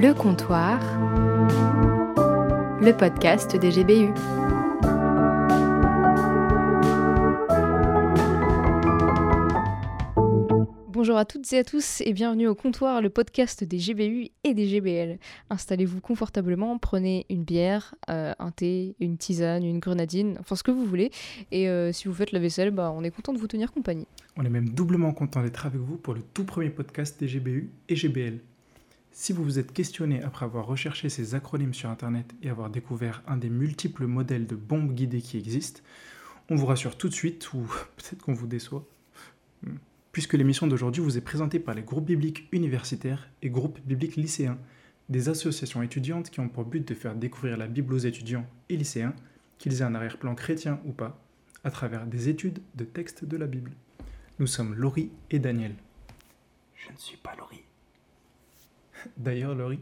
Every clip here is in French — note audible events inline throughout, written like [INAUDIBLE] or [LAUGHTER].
Le comptoir, le podcast des GBU. Bonjour à toutes et à tous et bienvenue au comptoir, le podcast des GBU et des GBL. Installez-vous confortablement, prenez une bière, euh, un thé, une tisane, une grenadine, enfin ce que vous voulez. Et euh, si vous faites la vaisselle, bah, on est content de vous tenir compagnie. On est même doublement content d'être avec vous pour le tout premier podcast des GBU et GBL. Si vous vous êtes questionné après avoir recherché ces acronymes sur Internet et avoir découvert un des multiples modèles de bombes guidées qui existent, on vous rassure tout de suite, ou [LAUGHS] peut-être qu'on vous déçoit, puisque l'émission d'aujourd'hui vous est présentée par les groupes bibliques universitaires et groupes bibliques lycéens, des associations étudiantes qui ont pour but de faire découvrir la Bible aux étudiants et lycéens, qu'ils aient un arrière-plan chrétien ou pas, à travers des études de textes de la Bible. Nous sommes Laurie et Daniel. Je ne suis pas Laurie. [LAUGHS] D'ailleurs, Laurie,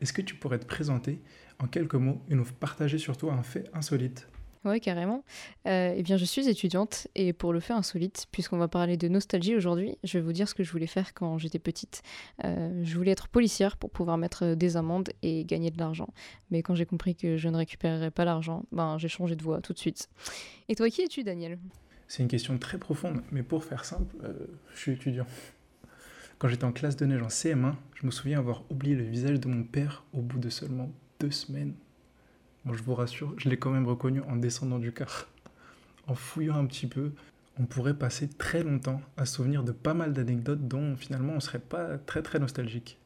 est-ce que tu pourrais te présenter en quelques mots et nous partager sur toi un fait insolite? Oui, carrément. Euh, eh bien, je suis étudiante et pour le fait insolite, puisqu'on va parler de nostalgie aujourd'hui, je vais vous dire ce que je voulais faire quand j'étais petite. Euh, je voulais être policière pour pouvoir mettre des amendes et gagner de l'argent. Mais quand j'ai compris que je ne récupérerais pas l'argent, ben, j'ai changé de voie tout de suite. Et toi, qui es-tu, Daniel? C'est une question très profonde, mais pour faire simple, euh, je suis étudiant. Quand j'étais en classe de neige en CM1, je me souviens avoir oublié le visage de mon père au bout de seulement deux semaines. Bon, je vous rassure, je l'ai quand même reconnu en descendant du car. En fouillant un petit peu, on pourrait passer très longtemps à se souvenir de pas mal d'anecdotes dont finalement on serait pas très très nostalgique.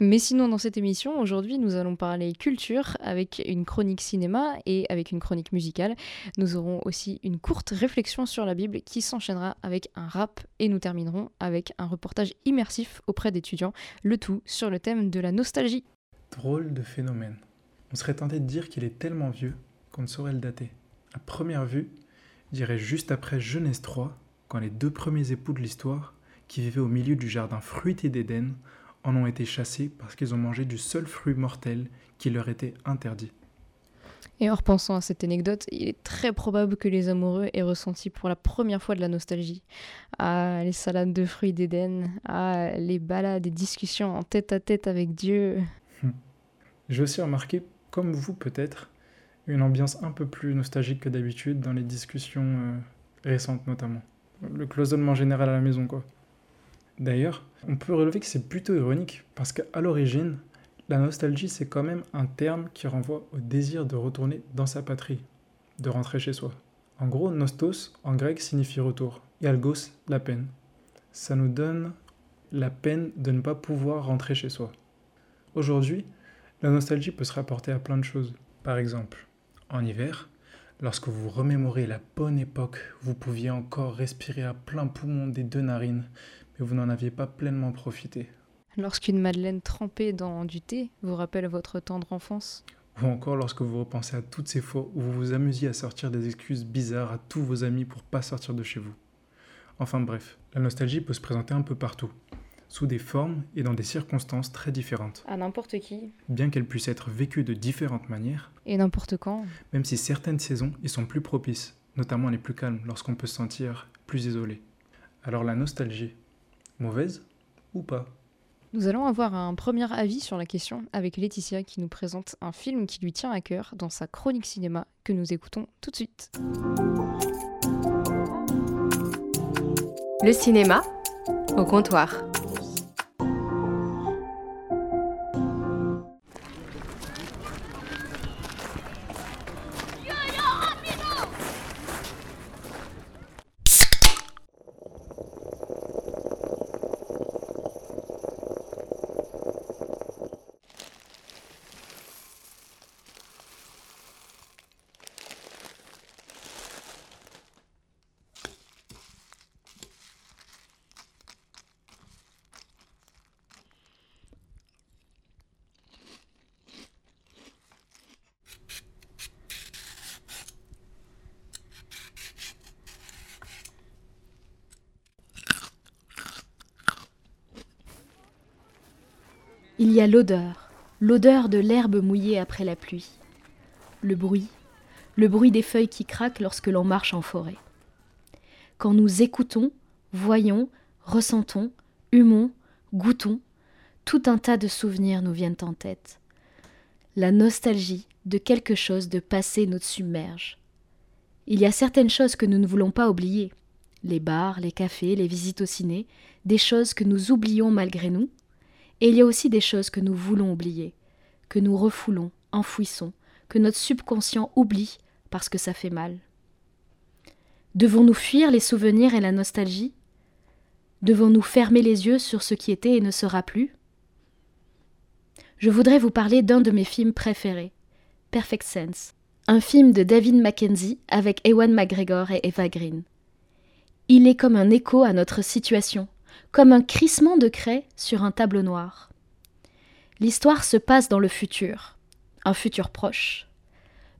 Mais sinon, dans cette émission, aujourd'hui, nous allons parler culture avec une chronique cinéma et avec une chronique musicale. Nous aurons aussi une courte réflexion sur la Bible qui s'enchaînera avec un rap et nous terminerons avec un reportage immersif auprès d'étudiants, le tout sur le thème de la nostalgie. Drôle de phénomène. On serait tenté de dire qu'il est tellement vieux qu'on ne saurait le dater. À première vue, je dirais juste après Genèse 3, quand les deux premiers époux de l'histoire, qui vivaient au milieu du jardin fruité d'Éden, en ont été chassés parce qu'ils ont mangé du seul fruit mortel qui leur était interdit. Et en repensant à cette anecdote, il est très probable que les amoureux aient ressenti pour la première fois de la nostalgie. Ah, les salades de fruits d'Éden, ah, les balades et discussions en tête à tête avec Dieu. J'ai aussi remarqué comme vous peut-être, une ambiance un peu plus nostalgique que d'habitude dans les discussions euh, récentes notamment. Le cloisonnement général à la maison quoi. D'ailleurs, on peut relever que c'est plutôt ironique parce qu'à l'origine, la nostalgie c'est quand même un terme qui renvoie au désir de retourner dans sa patrie, de rentrer chez soi. En gros, nostos en grec signifie retour et algos la peine. Ça nous donne la peine de ne pas pouvoir rentrer chez soi. Aujourd'hui, la nostalgie peut se rapporter à plein de choses. Par exemple, en hiver, lorsque vous remémorez la bonne époque, vous pouviez encore respirer à plein poumon des deux narines, mais vous n'en aviez pas pleinement profité. Lorsqu'une madeleine trempée dans du thé vous rappelle votre tendre enfance. Ou encore lorsque vous repensez à toutes ces fois où vous vous amusiez à sortir des excuses bizarres à tous vos amis pour pas sortir de chez vous. Enfin bref, la nostalgie peut se présenter un peu partout sous des formes et dans des circonstances très différentes. À n'importe qui. Bien qu'elle puisse être vécue de différentes manières. Et n'importe quand. Même si certaines saisons y sont plus propices, notamment les plus calmes, lorsqu'on peut se sentir plus isolé. Alors la nostalgie, mauvaise ou pas nous allons avoir un premier avis sur la question avec Laetitia qui nous présente un film qui lui tient à cœur dans sa chronique cinéma que nous écoutons tout de suite. Le cinéma au comptoir. Y a l'odeur, l'odeur de l'herbe mouillée après la pluie. Le bruit, le bruit des feuilles qui craquent lorsque l'on marche en forêt. Quand nous écoutons, voyons, ressentons, humons, goûtons, tout un tas de souvenirs nous viennent en tête. La nostalgie de quelque chose de passé nous submerge. Il y a certaines choses que nous ne voulons pas oublier. Les bars, les cafés, les visites au ciné, des choses que nous oublions malgré nous. Et il y a aussi des choses que nous voulons oublier, que nous refoulons, enfouissons, que notre subconscient oublie parce que ça fait mal. Devons-nous fuir les souvenirs et la nostalgie? Devons-nous fermer les yeux sur ce qui était et ne sera plus? Je voudrais vous parler d'un de mes films préférés, Perfect Sense, un film de David Mackenzie avec Ewan McGregor et Eva Green. Il est comme un écho à notre situation, comme un crissement de craie sur un tableau noir. L'histoire se passe dans le futur, un futur proche.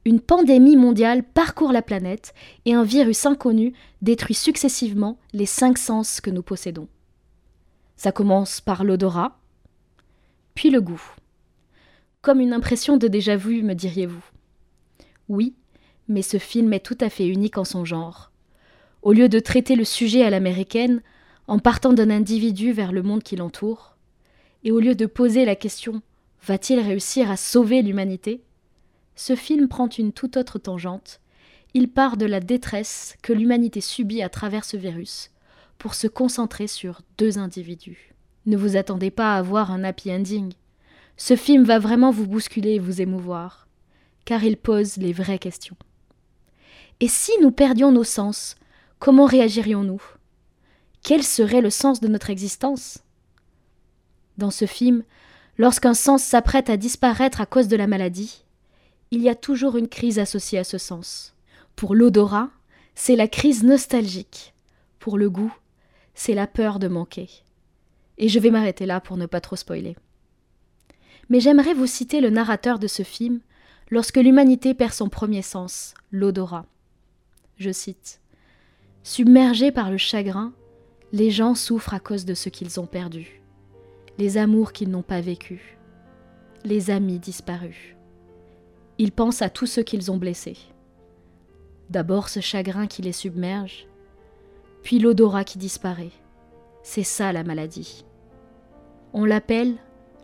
Une pandémie mondiale parcourt la planète et un virus inconnu détruit successivement les cinq sens que nous possédons. Ça commence par l'odorat, puis le goût. Comme une impression de déjà-vu, me diriez-vous. Oui, mais ce film est tout à fait unique en son genre. Au lieu de traiter le sujet à l'américaine, en partant d'un individu vers le monde qui l'entoure, et au lieu de poser la question Va-t-il réussir à sauver l'humanité ce film prend une toute autre tangente. Il part de la détresse que l'humanité subit à travers ce virus pour se concentrer sur deux individus. Ne vous attendez pas à voir un happy ending. Ce film va vraiment vous bousculer et vous émouvoir, car il pose les vraies questions. Et si nous perdions nos sens, comment réagirions-nous? Quel serait le sens de notre existence? Dans ce film, lorsqu'un sens s'apprête à disparaître à cause de la maladie, il y a toujours une crise associée à ce sens. Pour l'odorat, c'est la crise nostalgique. Pour le goût, c'est la peur de manquer. Et je vais m'arrêter là pour ne pas trop spoiler. Mais j'aimerais vous citer le narrateur de ce film lorsque l'humanité perd son premier sens, l'odorat. Je cite Submergés par le chagrin, les gens souffrent à cause de ce qu'ils ont perdu, les amours qu'ils n'ont pas vécus, les amis disparus. Ils pensent à tous ceux qu'ils ont blessés. D'abord ce chagrin qui les submerge, puis l'odorat qui disparaît. C'est ça la maladie. On l'appelle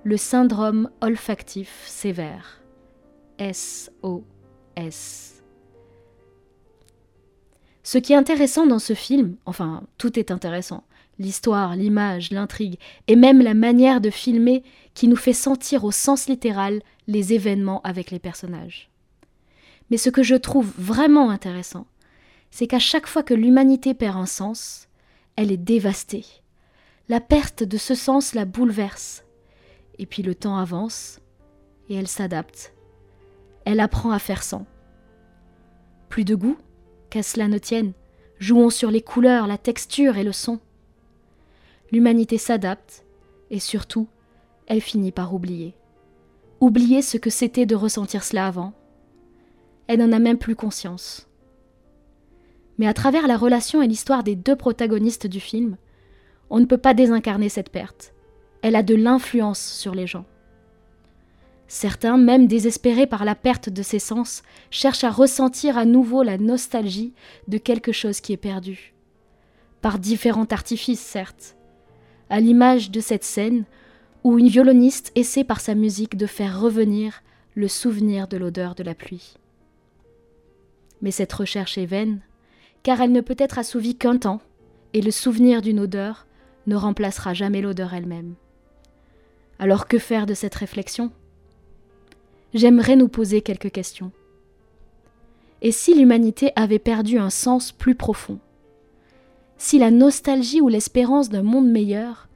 le syndrome olfactif sévère. SOS. Ce qui est intéressant dans ce film, enfin tout est intéressant, l'histoire, l'image, l'intrigue, et même la manière de filmer qui nous fait sentir au sens littéral les événements avec les personnages. Mais ce que je trouve vraiment intéressant, c'est qu'à chaque fois que l'humanité perd un sens, elle est dévastée. La perte de ce sens la bouleverse. Et puis le temps avance, et elle s'adapte. Elle apprend à faire sans. Plus de goût, qu'à cela ne tienne, jouons sur les couleurs, la texture et le son l'humanité s'adapte, et surtout, elle finit par oublier. Oublier ce que c'était de ressentir cela avant. Elle n'en a même plus conscience. Mais à travers la relation et l'histoire des deux protagonistes du film, on ne peut pas désincarner cette perte. Elle a de l'influence sur les gens. Certains, même désespérés par la perte de ses sens, cherchent à ressentir à nouveau la nostalgie de quelque chose qui est perdu. Par différents artifices, certes, à l'image de cette scène où une violoniste essaie par sa musique de faire revenir le souvenir de l'odeur de la pluie. Mais cette recherche est vaine, car elle ne peut être assouvie qu'un temps, et le souvenir d'une odeur ne remplacera jamais l'odeur elle-même. Alors que faire de cette réflexion? J'aimerais nous poser quelques questions. Et si l'humanité avait perdu un sens plus profond? Si la nostalgie ou l'espérance d'un monde meilleur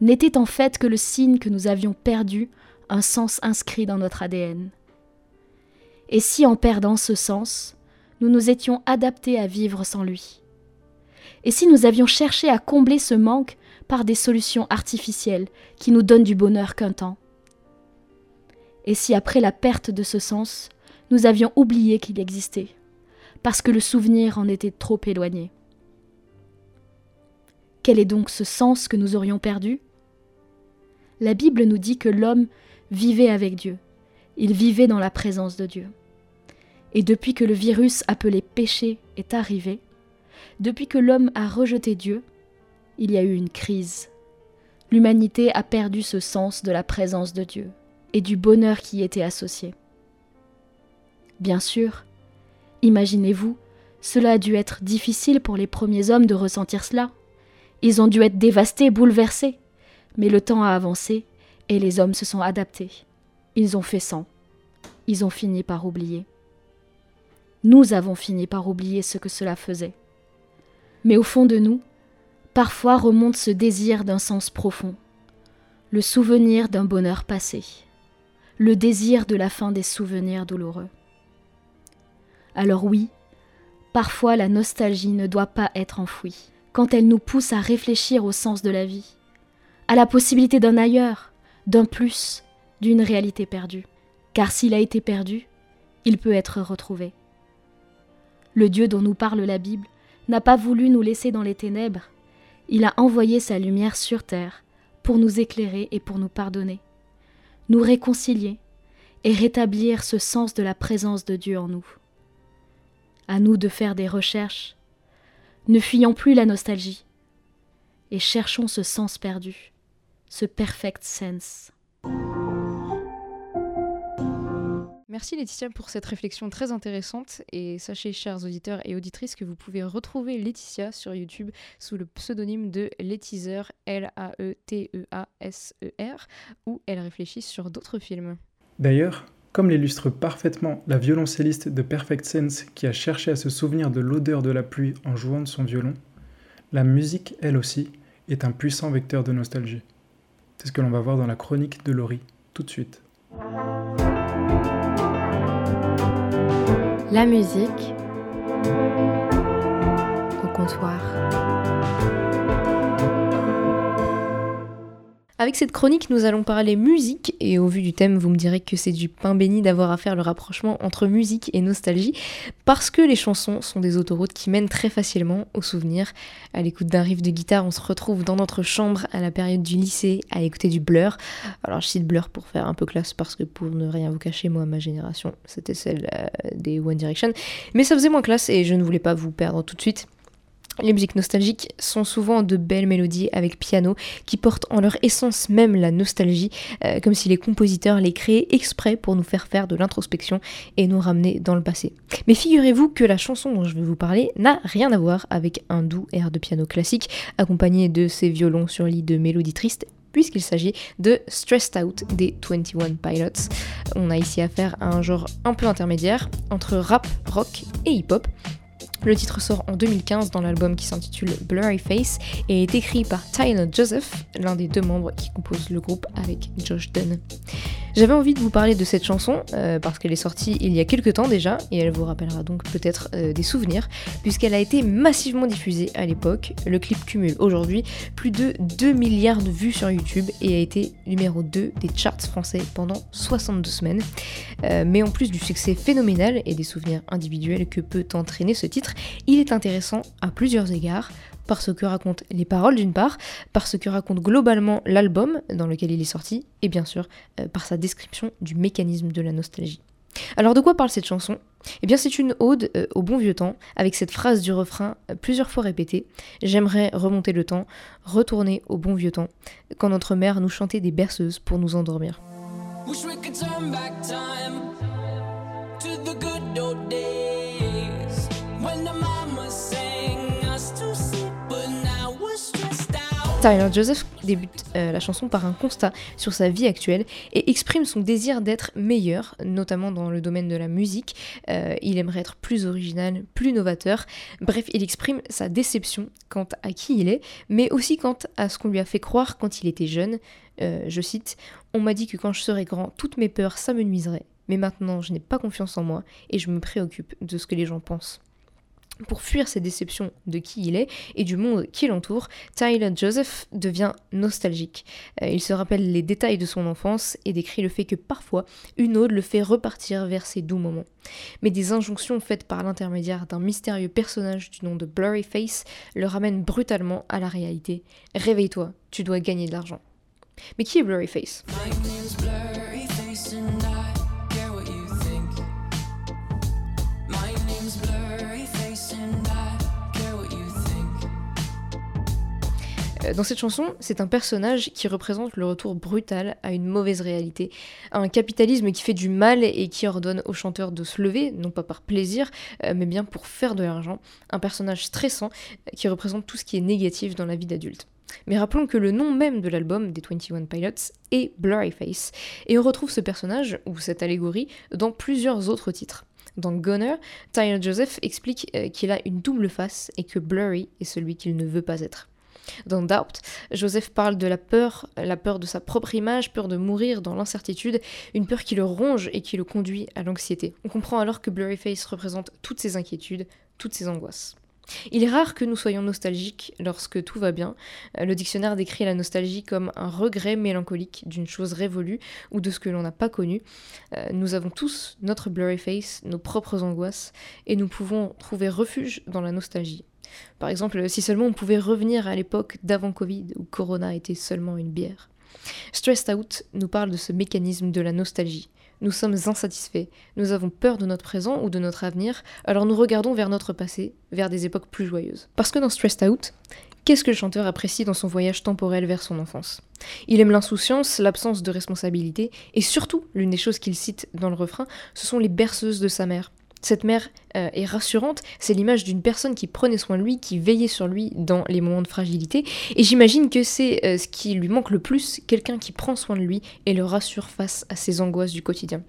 n'était en fait que le signe que nous avions perdu un sens inscrit dans notre ADN. Et si en perdant ce sens, nous nous étions adaptés à vivre sans lui? Et si nous avions cherché à combler ce manque par des solutions artificielles qui nous donnent du bonheur qu'un temps? Et si après la perte de ce sens, nous avions oublié qu'il existait, parce que le souvenir en était trop éloigné quel est donc ce sens que nous aurions perdu? La Bible nous dit que l'homme vivait avec Dieu, il vivait dans la présence de Dieu. Et depuis que le virus appelé péché est arrivé, depuis que l'homme a rejeté Dieu, il y a eu une crise. l'humanité a perdu ce sens de la présence de Dieu et du bonheur qui y était associé. Bien sûr, imaginez-vous, cela a dû être difficile pour les premiers hommes de ressentir cela. Ils ont dû être dévastés, bouleversés. Mais le temps a avancé et les hommes se sont adaptés. Ils ont fait sans. Ils ont fini par oublier. Nous avons fini par oublier ce que cela faisait. Mais au fond de nous, parfois remonte ce désir d'un sens profond, le souvenir d'un bonheur passé, le désir de la fin des souvenirs douloureux. Alors oui, parfois la nostalgie ne doit pas être enfouie, quand elle nous pousse à réfléchir au sens de la vie, à la possibilité d'un ailleurs, d'un plus, d'une réalité perdue. Car s'il a été perdu, il peut être retrouvé. Le Dieu dont nous parle la Bible n'a pas voulu nous laisser dans les ténèbres. Il a envoyé sa lumière sur terre pour nous éclairer et pour nous pardonner, nous réconcilier et rétablir ce sens de la présence de Dieu en nous. À nous de faire des recherches. Ne fuyons plus la nostalgie et cherchons ce sens perdu, ce perfect sense. Merci Laetitia pour cette réflexion très intéressante et sachez chers auditeurs et auditrices que vous pouvez retrouver Laetitia sur YouTube sous le pseudonyme de Laetizer L-A-E-T-E-A-S-E-R où elle réfléchit sur d'autres films. D'ailleurs, comme l'illustre parfaitement la violoncelliste de Perfect Sense qui a cherché à se souvenir de l'odeur de la pluie en jouant de son violon, la musique, elle aussi, est un puissant vecteur de nostalgie. C'est ce que l'on va voir dans la chronique de Laurie tout de suite. La musique au comptoir. Avec cette chronique, nous allons parler musique, et au vu du thème, vous me direz que c'est du pain béni d'avoir à faire le rapprochement entre musique et nostalgie, parce que les chansons sont des autoroutes qui mènent très facilement aux souvenirs. À l'écoute d'un riff de guitare, on se retrouve dans notre chambre à la période du lycée à écouter du Blur. Alors je cite Blur pour faire un peu classe, parce que pour ne rien vous cacher, moi, ma génération, c'était celle euh, des One Direction, mais ça faisait moins classe et je ne voulais pas vous perdre tout de suite. Les musiques nostalgiques sont souvent de belles mélodies avec piano qui portent en leur essence même la nostalgie, euh, comme si les compositeurs les créaient exprès pour nous faire faire de l'introspection et nous ramener dans le passé. Mais figurez-vous que la chanson dont je vais vous parler n'a rien à voir avec un doux air de piano classique accompagné de ces violons sur lit de mélodies tristes puisqu'il s'agit de Stressed Out des 21 Pilots. On a ici affaire à un genre un peu intermédiaire entre rap, rock et hip-hop le titre sort en 2015 dans l'album qui s'intitule Blurry Face et est écrit par Tyler Joseph, l'un des deux membres qui composent le groupe avec Josh Dunn. J'avais envie de vous parler de cette chanson euh, parce qu'elle est sortie il y a quelques temps déjà et elle vous rappellera donc peut-être euh, des souvenirs puisqu'elle a été massivement diffusée à l'époque. Le clip cumule aujourd'hui plus de 2 milliards de vues sur YouTube et a été numéro 2 des charts français pendant 62 semaines. Euh, mais en plus du succès phénoménal et des souvenirs individuels que peut entraîner ce titre, il est intéressant à plusieurs égards par ce que racontent les paroles d'une part, par ce que raconte globalement l'album dans lequel il est sorti, et bien sûr euh, par sa description du mécanisme de la nostalgie. Alors de quoi parle cette chanson? Eh bien c'est une ode euh, au bon vieux temps, avec cette phrase du refrain euh, plusieurs fois répétée. J'aimerais remonter le temps, retourner au bon vieux temps, quand notre mère nous chantait des berceuses pour nous endormir. Tyler Joseph débute euh, la chanson par un constat sur sa vie actuelle et exprime son désir d'être meilleur, notamment dans le domaine de la musique. Euh, il aimerait être plus original, plus novateur. Bref, il exprime sa déception quant à qui il est, mais aussi quant à ce qu'on lui a fait croire quand il était jeune. Euh, je cite On m'a dit que quand je serais grand, toutes mes peurs s'amenuiseraient. Mais maintenant, je n'ai pas confiance en moi et je me préoccupe de ce que les gens pensent. Pour fuir ses déceptions de qui il est et du monde qui l'entoure, Tyler Joseph devient nostalgique. Euh, il se rappelle les détails de son enfance et décrit le fait que parfois une ode le fait repartir vers ses doux moments. Mais des injonctions faites par l'intermédiaire d'un mystérieux personnage du nom de Blurry Face le ramènent brutalement à la réalité. Réveille-toi, tu dois gagner de l'argent. Mais qui est Blurry Face Dans cette chanson, c'est un personnage qui représente le retour brutal à une mauvaise réalité, un capitalisme qui fait du mal et qui ordonne aux chanteurs de se lever, non pas par plaisir, euh, mais bien pour faire de l'argent. Un personnage stressant euh, qui représente tout ce qui est négatif dans la vie d'adulte. Mais rappelons que le nom même de l'album des 21 Pilots est Blurryface, et on retrouve ce personnage, ou cette allégorie, dans plusieurs autres titres. Dans Gunner, Tyler Joseph explique euh, qu'il a une double face et que Blurry est celui qu'il ne veut pas être. Dans Doubt, Joseph parle de la peur, la peur de sa propre image, peur de mourir dans l'incertitude, une peur qui le ronge et qui le conduit à l'anxiété. On comprend alors que Blurryface représente toutes ses inquiétudes, toutes ses angoisses. Il est rare que nous soyons nostalgiques lorsque tout va bien. Euh, Le dictionnaire décrit la nostalgie comme un regret mélancolique d'une chose révolue ou de ce que l'on n'a pas connu. Euh, Nous avons tous notre blurry face, nos propres angoisses, et nous pouvons trouver refuge dans la nostalgie. Par exemple, si seulement on pouvait revenir à l'époque d'avant Covid où Corona était seulement une bière. Stressed Out nous parle de ce mécanisme de la nostalgie. Nous sommes insatisfaits, nous avons peur de notre présent ou de notre avenir, alors nous regardons vers notre passé, vers des époques plus joyeuses. Parce que dans Stressed Out, qu'est-ce que le chanteur apprécie dans son voyage temporel vers son enfance? Il aime l'insouciance, l'absence de responsabilité, et surtout, l'une des choses qu'il cite dans le refrain, ce sont les berceuses de sa mère. Cette mère euh, est rassurante, c'est l'image d'une personne qui prenait soin de lui, qui veillait sur lui dans les moments de fragilité, et j'imagine que c'est euh, ce qui lui manque le plus, quelqu'un qui prend soin de lui et le rassure face à ses angoisses du quotidien.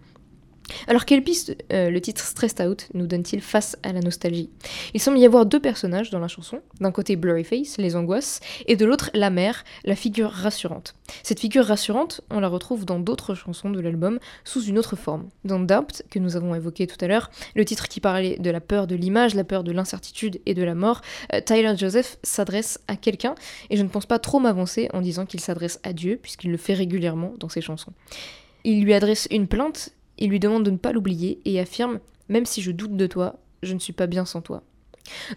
Alors quelle piste euh, le titre Stressed Out nous donne-t-il face à la nostalgie? Il semble y avoir deux personnages dans la chanson, d'un côté Blurryface, les angoisses, et de l'autre la mère, la figure rassurante. Cette figure rassurante, on la retrouve dans d'autres chansons de l'album sous une autre forme. Dans Doubt, que nous avons évoqué tout à l'heure, le titre qui parlait de la peur de l'image, la peur de l'incertitude et de la mort, euh, Tyler Joseph s'adresse à quelqu'un, et je ne pense pas trop m'avancer en disant qu'il s'adresse à Dieu, puisqu'il le fait régulièrement dans ses chansons. Il lui adresse une plainte il lui demande de ne pas l'oublier et affirme Même si je doute de toi, je ne suis pas bien sans toi.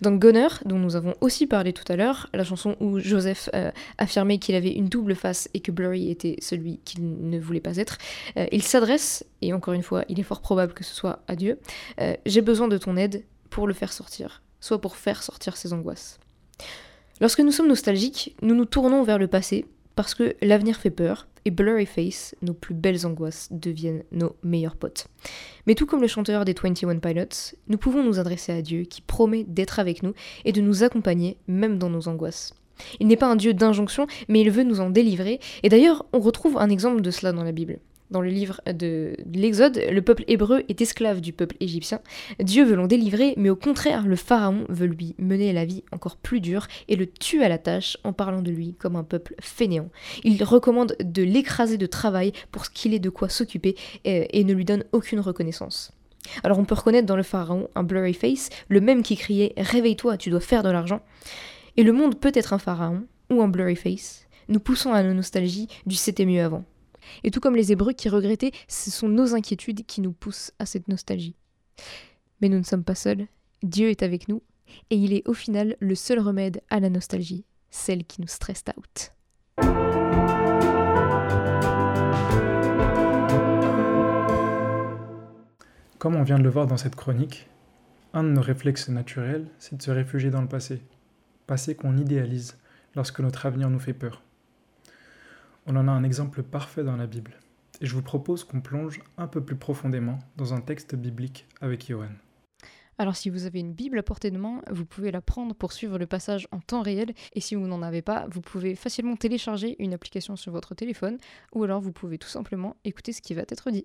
Dans Gunner, dont nous avons aussi parlé tout à l'heure, la chanson où Joseph euh, affirmait qu'il avait une double face et que Blurry était celui qu'il ne voulait pas être, euh, il s'adresse, et encore une fois, il est fort probable que ce soit à Dieu, euh, J'ai besoin de ton aide pour le faire sortir, soit pour faire sortir ses angoisses. Lorsque nous sommes nostalgiques, nous nous tournons vers le passé parce que l'avenir fait peur et Blurry Face, nos plus belles angoisses, deviennent nos meilleurs potes. Mais tout comme le chanteur des 21 Pilots, nous pouvons nous adresser à Dieu qui promet d'être avec nous et de nous accompagner même dans nos angoisses. Il n'est pas un Dieu d'injonction, mais il veut nous en délivrer, et d'ailleurs on retrouve un exemple de cela dans la Bible. Dans le livre de l'Exode, le peuple hébreu est esclave du peuple égyptien. Dieu veut l'en délivrer, mais au contraire, le pharaon veut lui mener la vie encore plus dure et le tue à la tâche en parlant de lui comme un peuple fainéant. Il recommande de l'écraser de travail pour qu'il ait de quoi s'occuper et, et ne lui donne aucune reconnaissance. Alors on peut reconnaître dans le pharaon un blurry face, le même qui criait Réveille-toi, tu dois faire de l'argent. Et le monde peut être un pharaon ou un blurry face, nous poussons à la nostalgie du c'était mieux avant. Et tout comme les Hébreux qui regrettaient, ce sont nos inquiétudes qui nous poussent à cette nostalgie. Mais nous ne sommes pas seuls, Dieu est avec nous, et il est au final le seul remède à la nostalgie, celle qui nous stresse out. Comme on vient de le voir dans cette chronique, un de nos réflexes naturels, c'est de se réfugier dans le passé. Passé qu'on idéalise lorsque notre avenir nous fait peur. On en a un exemple parfait dans la Bible. Et je vous propose qu'on plonge un peu plus profondément dans un texte biblique avec Johan. Alors si vous avez une Bible à portée de main, vous pouvez la prendre pour suivre le passage en temps réel. Et si vous n'en avez pas, vous pouvez facilement télécharger une application sur votre téléphone. Ou alors vous pouvez tout simplement écouter ce qui va être dit.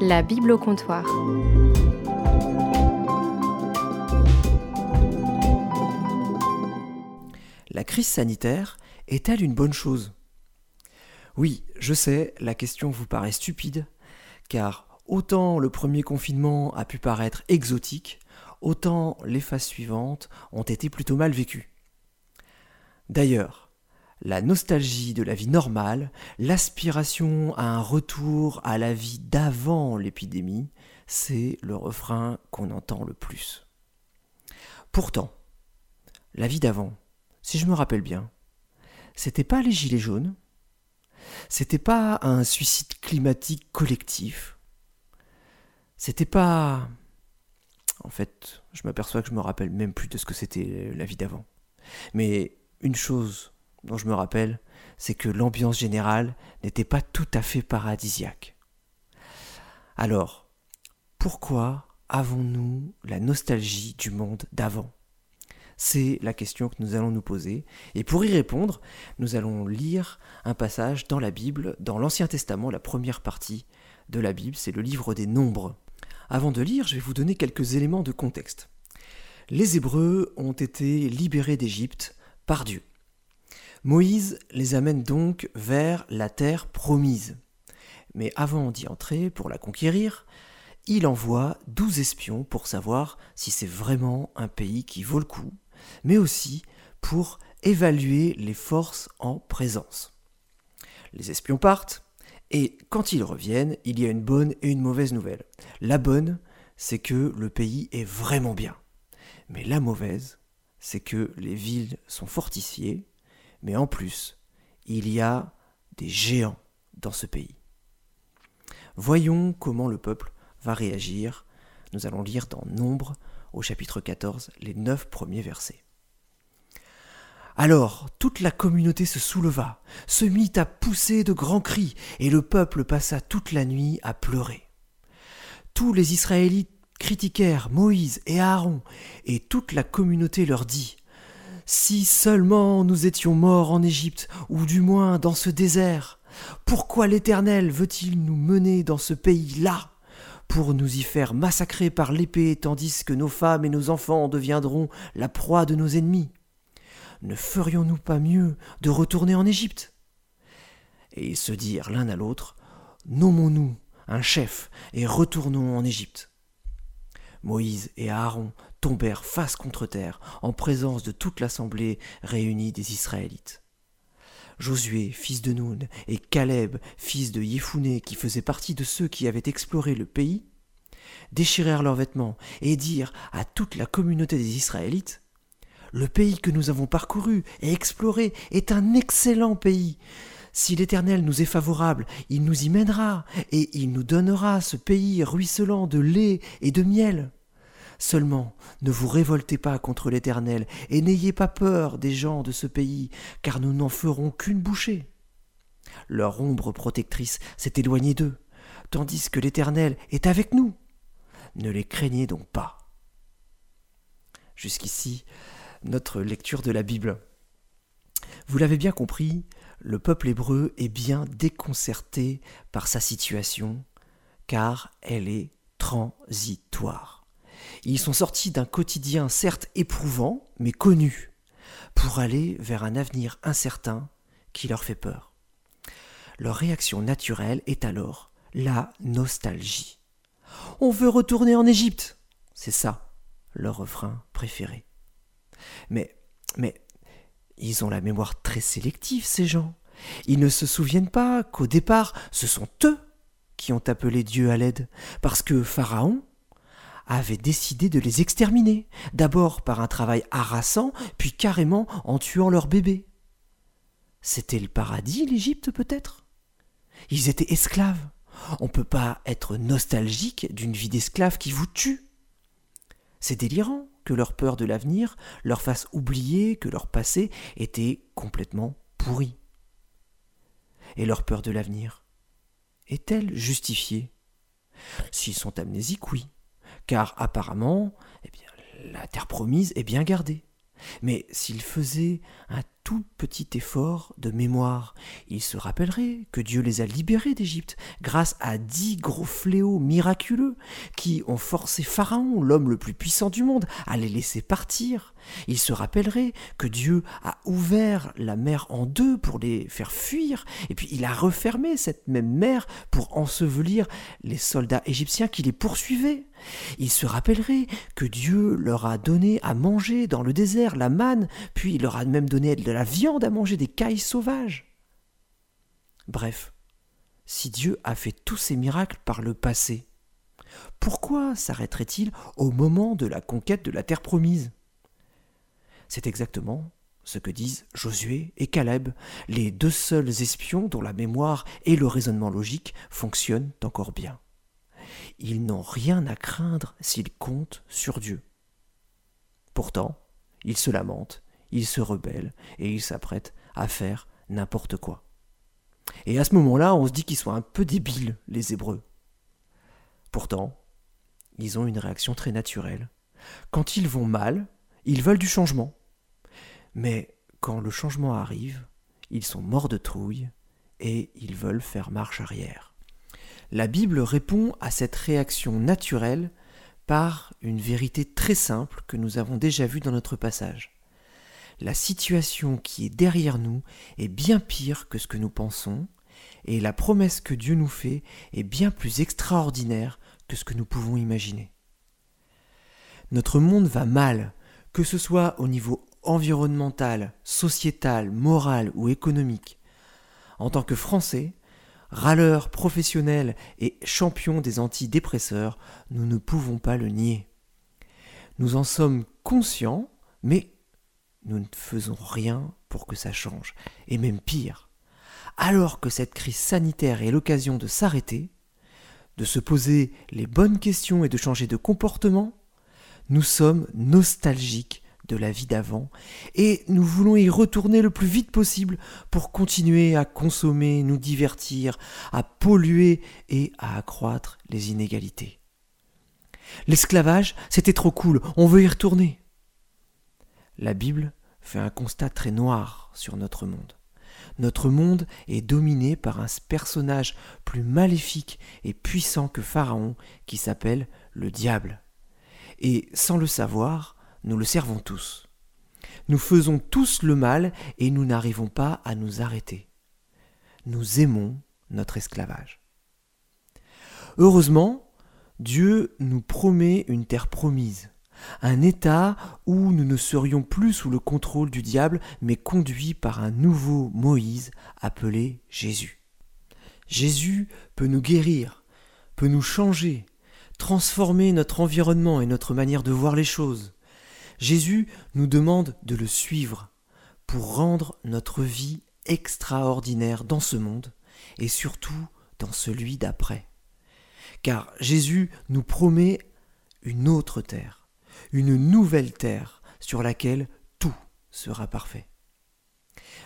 La Bible au comptoir. La crise sanitaire est-elle une bonne chose? Oui, je sais, la question vous paraît stupide, car autant le premier confinement a pu paraître exotique, autant les phases suivantes ont été plutôt mal vécues. D'ailleurs, la nostalgie de la vie normale, l'aspiration à un retour à la vie d'avant l'épidémie, c'est le refrain qu'on entend le plus. Pourtant, la vie d'avant, si je me rappelle bien, c'était pas les gilets jaunes, c'était pas un suicide climatique collectif, c'était pas En fait, je m'aperçois que je me rappelle même plus de ce que c'était la vie d'avant. Mais une chose dont je me rappelle, c'est que l'ambiance générale n'était pas tout à fait paradisiaque. Alors, pourquoi avons-nous la nostalgie du monde d'avant? C'est la question que nous allons nous poser. Et pour y répondre, nous allons lire un passage dans la Bible, dans l'Ancien Testament, la première partie de la Bible, c'est le livre des Nombres. Avant de lire, je vais vous donner quelques éléments de contexte. Les Hébreux ont été libérés d'Égypte par Dieu. Moïse les amène donc vers la terre promise. Mais avant d'y entrer, pour la conquérir, il envoie douze espions pour savoir si c'est vraiment un pays qui vaut le coup, mais aussi pour évaluer les forces en présence. Les espions partent, et quand ils reviennent, il y a une bonne et une mauvaise nouvelle. La bonne, c'est que le pays est vraiment bien. Mais la mauvaise, c'est que les villes sont fortifiées, mais en plus, il y a des géants dans ce pays. Voyons comment le peuple va réagir. Nous allons lire dans Nombre, au chapitre 14, les neuf premiers versets. Alors toute la communauté se souleva, se mit à pousser de grands cris, et le peuple passa toute la nuit à pleurer. Tous les Israélites critiquèrent Moïse et Aaron, et toute la communauté leur dit Si seulement nous étions morts en Égypte, ou du moins dans ce désert, pourquoi l'Éternel veut-il nous mener dans ce pays-là? Pour nous y faire massacrer par l'épée, tandis que nos femmes et nos enfants deviendront la proie de nos ennemis ne ferions-nous pas mieux de retourner en Égypte? Et ils se dirent l'un à l'autre, Nommons-nous un chef et retournons en Égypte. Moïse et Aaron tombèrent face contre terre en présence de toute l'assemblée réunie des Israélites. Josué, fils de Noun, et Caleb, fils de Yéphuné, qui faisaient partie de ceux qui avaient exploré le pays, déchirèrent leurs vêtements et dirent à toute la communauté des Israélites le pays que nous avons parcouru et exploré est un excellent pays. Si l'Éternel nous est favorable, il nous y mènera, et il nous donnera ce pays ruisselant de lait et de miel. Seulement, ne vous révoltez pas contre l'Éternel, et n'ayez pas peur des gens de ce pays, car nous n'en ferons qu'une bouchée. Leur ombre protectrice s'est éloignée d'eux, tandis que l'Éternel est avec nous. Ne les craignez donc pas. Jusqu'ici, notre lecture de la Bible. Vous l'avez bien compris, le peuple hébreu est bien déconcerté par sa situation, car elle est transitoire. Ils sont sortis d'un quotidien certes éprouvant, mais connu, pour aller vers un avenir incertain qui leur fait peur. Leur réaction naturelle est alors la nostalgie. On veut retourner en Égypte. C'est ça, leur refrain préféré. Mais, mais, ils ont la mémoire très sélective, ces gens. Ils ne se souviennent pas qu'au départ, ce sont eux qui ont appelé Dieu à l'aide, parce que Pharaon avait décidé de les exterminer, d'abord par un travail harassant, puis carrément en tuant leur bébé. C'était le paradis, l'Égypte peut-être? Ils étaient esclaves. On ne peut pas être nostalgique d'une vie d'esclave qui vous tue. C'est délirant que leur peur de l'avenir leur fasse oublier que leur passé était complètement pourri. Et leur peur de l'avenir est-elle justifiée? S'ils sont amnésiques, oui, car apparemment, eh bien, la terre promise est bien gardée. Mais s'ils faisaient un tout petit effort de mémoire. Ils se rappelleraient que Dieu les a libérés d'Égypte grâce à dix gros fléaux miraculeux qui ont forcé Pharaon, l'homme le plus puissant du monde, à les laisser partir. Ils se rappelleraient que Dieu a ouvert la mer en deux pour les faire fuir, et puis il a refermé cette même mer pour ensevelir les soldats égyptiens qui les poursuivaient. Ils se rappelleraient que Dieu leur a donné à manger dans le désert la manne, puis il leur a même donné de la la viande à manger des cailles sauvages. Bref, si Dieu a fait tous ces miracles par le passé, pourquoi s'arrêterait-il au moment de la conquête de la terre promise? C'est exactement ce que disent Josué et Caleb, les deux seuls espions dont la mémoire et le raisonnement logique fonctionnent encore bien. ils n'ont rien à craindre s'ils comptent sur Dieu. Pourtant, ils se lamentent, ils se rebellent et ils s'apprêtent à faire n'importe quoi. Et à ce moment-là, on se dit qu'ils sont un peu débiles, les Hébreux. Pourtant, ils ont une réaction très naturelle. Quand ils vont mal, ils veulent du changement. Mais quand le changement arrive, ils sont morts de trouille et ils veulent faire marche arrière. La Bible répond à cette réaction naturelle par une vérité très simple que nous avons déjà vue dans notre passage. La situation qui est derrière nous est bien pire que ce que nous pensons, et la promesse que Dieu nous fait est bien plus extraordinaire que ce que nous pouvons imaginer. Notre monde va mal, que ce soit au niveau environnemental, sociétal, moral ou économique. En tant que Français, râleurs professionnels et champions des antidépresseurs, nous ne pouvons pas le nier. Nous en sommes conscients, mais nous ne faisons rien pour que ça change. Et même pire, alors que cette crise sanitaire est l'occasion de s'arrêter, de se poser les bonnes questions et de changer de comportement, nous sommes nostalgiques de la vie d'avant, et nous voulons y retourner le plus vite possible pour continuer à consommer, nous divertir, à polluer et à accroître les inégalités. L'esclavage, c'était trop cool, on veut y retourner. La Bible fait un constat très noir sur notre monde. Notre monde est dominé par un personnage plus maléfique et puissant que Pharaon qui s'appelle le diable. Et sans le savoir, nous le servons tous. Nous faisons tous le mal et nous n'arrivons pas à nous arrêter. Nous aimons notre esclavage. Heureusement, Dieu nous promet une terre promise, un état où nous ne serions plus sous le contrôle du diable, mais conduits par un nouveau Moïse appelé Jésus. Jésus peut nous guérir, peut nous changer, transformer notre environnement et notre manière de voir les choses. Jésus nous demande de le suivre pour rendre notre vie extraordinaire dans ce monde et surtout dans celui d'après. Car Jésus nous promet une autre terre, une nouvelle terre sur laquelle tout sera parfait.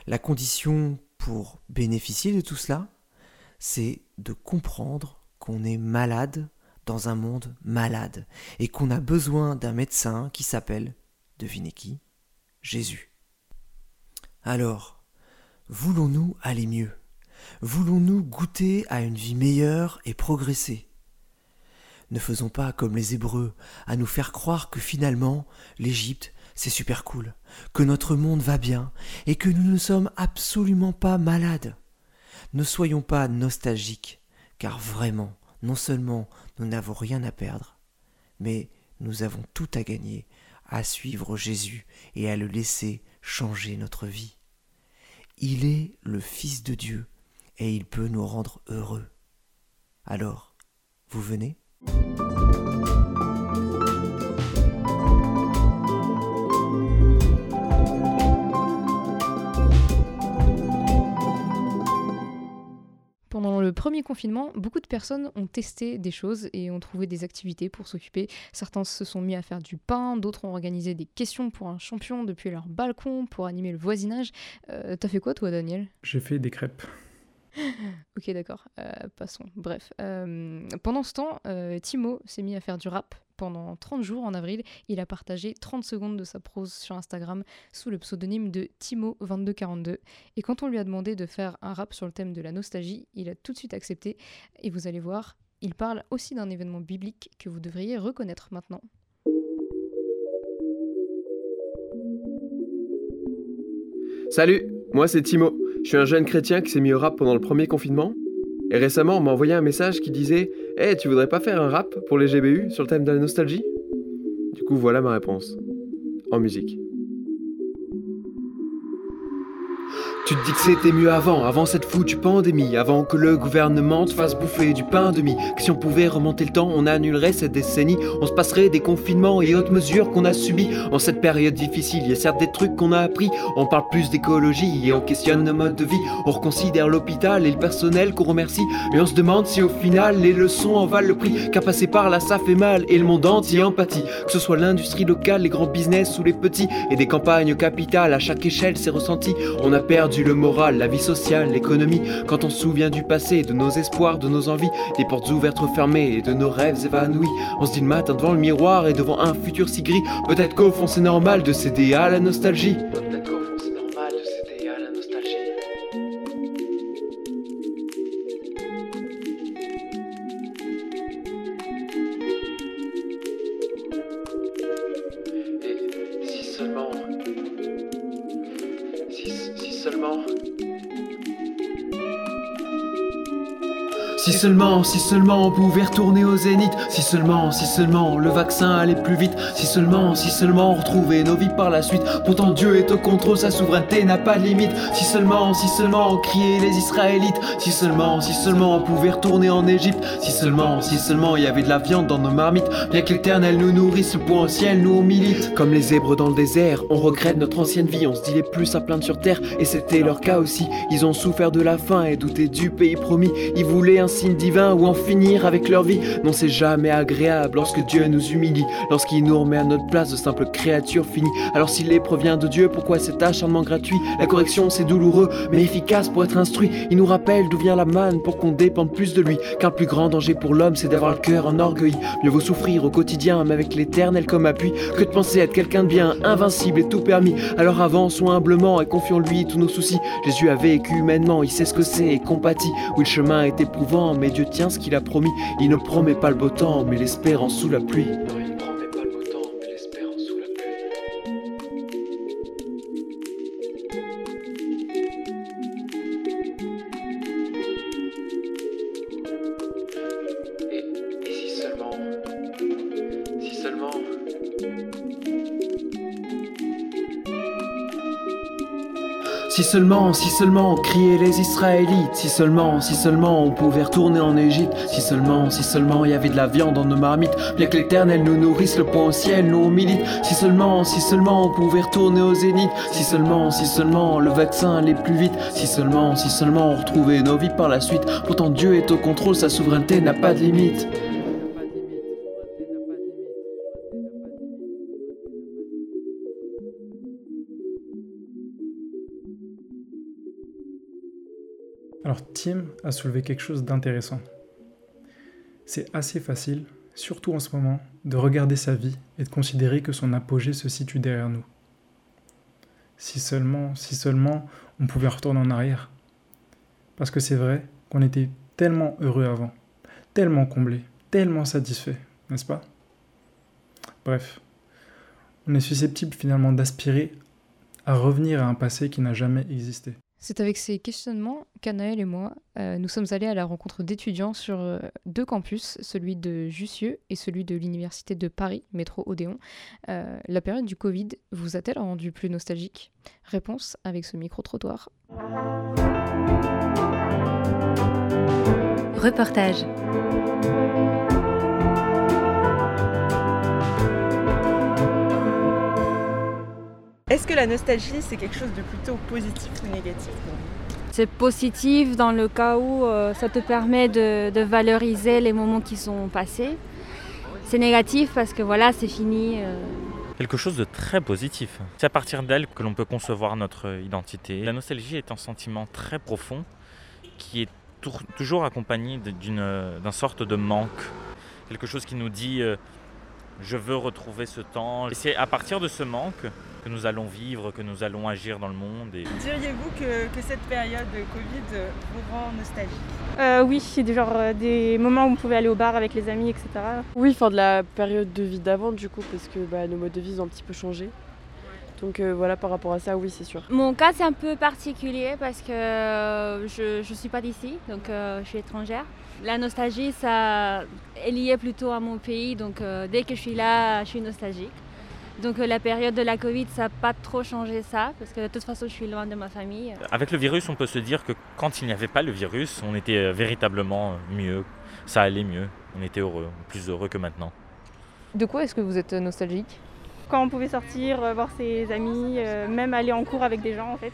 La condition pour bénéficier de tout cela, c'est de comprendre qu'on est malade dans un monde malade et qu'on a besoin d'un médecin qui s'appelle Devinez qui Jésus. Alors, voulons-nous aller mieux? Voulons-nous goûter à une vie meilleure et progresser? Ne faisons pas comme les Hébreux, à nous faire croire que finalement, l'Égypte, c'est super cool, que notre monde va bien, et que nous ne sommes absolument pas malades. Ne soyons pas nostalgiques, car vraiment, non seulement nous n'avons rien à perdre, mais nous avons tout à gagner à suivre Jésus et à le laisser changer notre vie. Il est le Fils de Dieu et il peut nous rendre heureux. Alors, vous venez? Pendant le premier confinement, beaucoup de personnes ont testé des choses et ont trouvé des activités pour s'occuper. Certains se sont mis à faire du pain, d'autres ont organisé des questions pour un champion depuis leur balcon pour animer le voisinage. Euh, T'as fait quoi toi, Daniel? J'ai fait des crêpes. [LAUGHS] ok, d'accord. Euh, passons. Bref. Euh, pendant ce temps, euh, Timo s'est mis à faire du rap. Pendant 30 jours en avril, il a partagé 30 secondes de sa prose sur Instagram sous le pseudonyme de Timo2242. Et quand on lui a demandé de faire un rap sur le thème de la nostalgie, il a tout de suite accepté. Et vous allez voir, il parle aussi d'un événement biblique que vous devriez reconnaître maintenant. Salut, moi c'est Timo. Je suis un jeune chrétien qui s'est mis au rap pendant le premier confinement. Et récemment, on m'a envoyé un message qui disait Eh, tu voudrais pas faire un rap pour les GBU sur le thème de la nostalgie? Du coup, voilà ma réponse. En musique. Tu te dis que c'était mieux avant, avant cette foutue pandémie, avant que le gouvernement te fasse bouffer du pain de mie. Que si on pouvait remonter le temps, on annulerait cette décennie. On se passerait des confinements et autres mesures qu'on a subies. En cette période difficile, il y a certes des trucs qu'on a appris. On parle plus d'écologie et on questionne nos modes de vie. On reconsidère l'hôpital et le personnel qu'on remercie. Mais on se demande si au final les leçons en valent le prix. Qu'à passer par là, ça fait mal et le monde entier empathie. Que ce soit l'industrie locale, les grands business ou les petits. Et des campagnes capitales, à chaque échelle c'est ressenti. On a perdu le moral, la vie sociale, l'économie. Quand on se souvient du passé, de nos espoirs, de nos envies, des portes ouvertes refermées et de nos rêves évanouis. On se dit le matin devant le miroir et devant un futur si gris. Peut-être qu'au fond c'est normal de céder à la nostalgie. Seulement, si seulement on pouvait retourner au zénith, si seulement, si seulement le vaccin allait plus vite, si seulement, si seulement on retrouvait nos vies par la suite. Pourtant Dieu est au contrôle, sa souveraineté n'a pas de limite. Si seulement, si seulement on criait les Israélites, si seulement, si seulement on pouvait retourner en Égypte, si seulement, si seulement il y avait de la viande dans nos marmites, bien que l'éternel nous nourrisse, le point au ciel nous on milite. Comme les zèbres dans le désert, on regrette notre ancienne vie, on se dit les plus à plaindre sur terre, et c'était leur cas aussi. Ils ont souffert de la faim et douté du pays promis, ils voulaient un divin ou en finir avec leur vie. Non, c'est jamais agréable lorsque Dieu nous humilie, lorsqu'il nous remet à notre place de simples créatures finies. Alors s'il est provient de Dieu, pourquoi cet acharnement gratuit? La correction c'est douloureux, mais efficace pour être instruit. Il nous rappelle d'où vient la manne pour qu'on dépende plus de lui. Qu'un plus grand danger pour l'homme, c'est d'avoir le cœur en orgueil. Mieux vaut souffrir au quotidien, mais avec l'éternel comme appui, que de penser être quelqu'un de bien, invincible et tout permis. Alors avançons humblement et confions-lui tous nos soucis. Jésus a vécu humainement, il sait ce que c'est et compatit. Oui, le chemin est éprouvant, mais Dieu tient ce qu'il a promis. Il ne promet pas le beau temps, mais l'espérance sous la pluie. Si seulement, si seulement, criaient les Israélites. Si seulement, si seulement, on pouvait retourner en Égypte. Si seulement, si seulement, il y avait de la viande dans nos marmites. Bien que l'éternel nous nourrisse, le point au ciel nous on milite. Si seulement, si seulement, on pouvait retourner au zénith. Si seulement, si seulement, le vaccin allait plus vite. Si seulement, si seulement, on retrouvait nos vies par la suite. Pourtant, Dieu est au contrôle, sa souveraineté n'a pas de limite. Tim a soulevé quelque chose d'intéressant. C'est assez facile, surtout en ce moment, de regarder sa vie et de considérer que son apogée se situe derrière nous. Si seulement, si seulement on pouvait retourner en arrière. Parce que c'est vrai qu'on était tellement heureux avant, tellement comblé, tellement satisfait, n'est-ce pas? Bref, on est susceptible finalement d'aspirer à revenir à un passé qui n'a jamais existé. C'est avec ces questionnements qu'Anaël et moi, euh, nous sommes allés à la rencontre d'étudiants sur euh, deux campus, celui de Jussieu et celui de l'Université de Paris, métro Odéon. Euh, la période du Covid vous a-t-elle rendu plus nostalgique? Réponse avec ce micro-trottoir. Reportage. Est-ce que la nostalgie, c'est quelque chose de plutôt positif ou négatif pour vous C'est positif dans le cas où euh, ça te permet de, de valoriser les moments qui sont passés. C'est négatif parce que voilà, c'est fini. euh. Quelque chose de très positif. C'est à partir d'elle que l'on peut concevoir notre identité. La nostalgie est un sentiment très profond qui est tour- toujours accompagné d'une- d'un sorte de manque. Quelque chose qui nous dit euh, je veux retrouver ce temps. Et c'est à partir de ce manque que nous allons vivre, que nous allons agir dans le monde. Et... Diriez-vous que, que cette période de Covid vous rend nostalgique Euh, oui, c'est des, genre, euh, des moments où on pouvait aller au bar avec les amis, etc. Oui, enfin de la période de vie d'avant du coup, parce que bah, nos modes de vie ont un petit peu changé. Donc euh, voilà, par rapport à ça, oui, c'est sûr. Mon cas, c'est un peu particulier parce que euh, je ne suis pas d'ici, donc euh, je suis étrangère. La nostalgie, ça est lié plutôt à mon pays, donc euh, dès que je suis là, je suis nostalgique. Donc la période de la Covid, ça n'a pas trop changé ça, parce que de toute façon, je suis loin de ma famille. Avec le virus, on peut se dire que quand il n'y avait pas le virus, on était véritablement mieux, ça allait mieux, on était heureux, plus heureux que maintenant. De quoi est-ce que vous êtes nostalgique? Quand on pouvait sortir, voir ses amis, même aller en cours avec des gens en fait.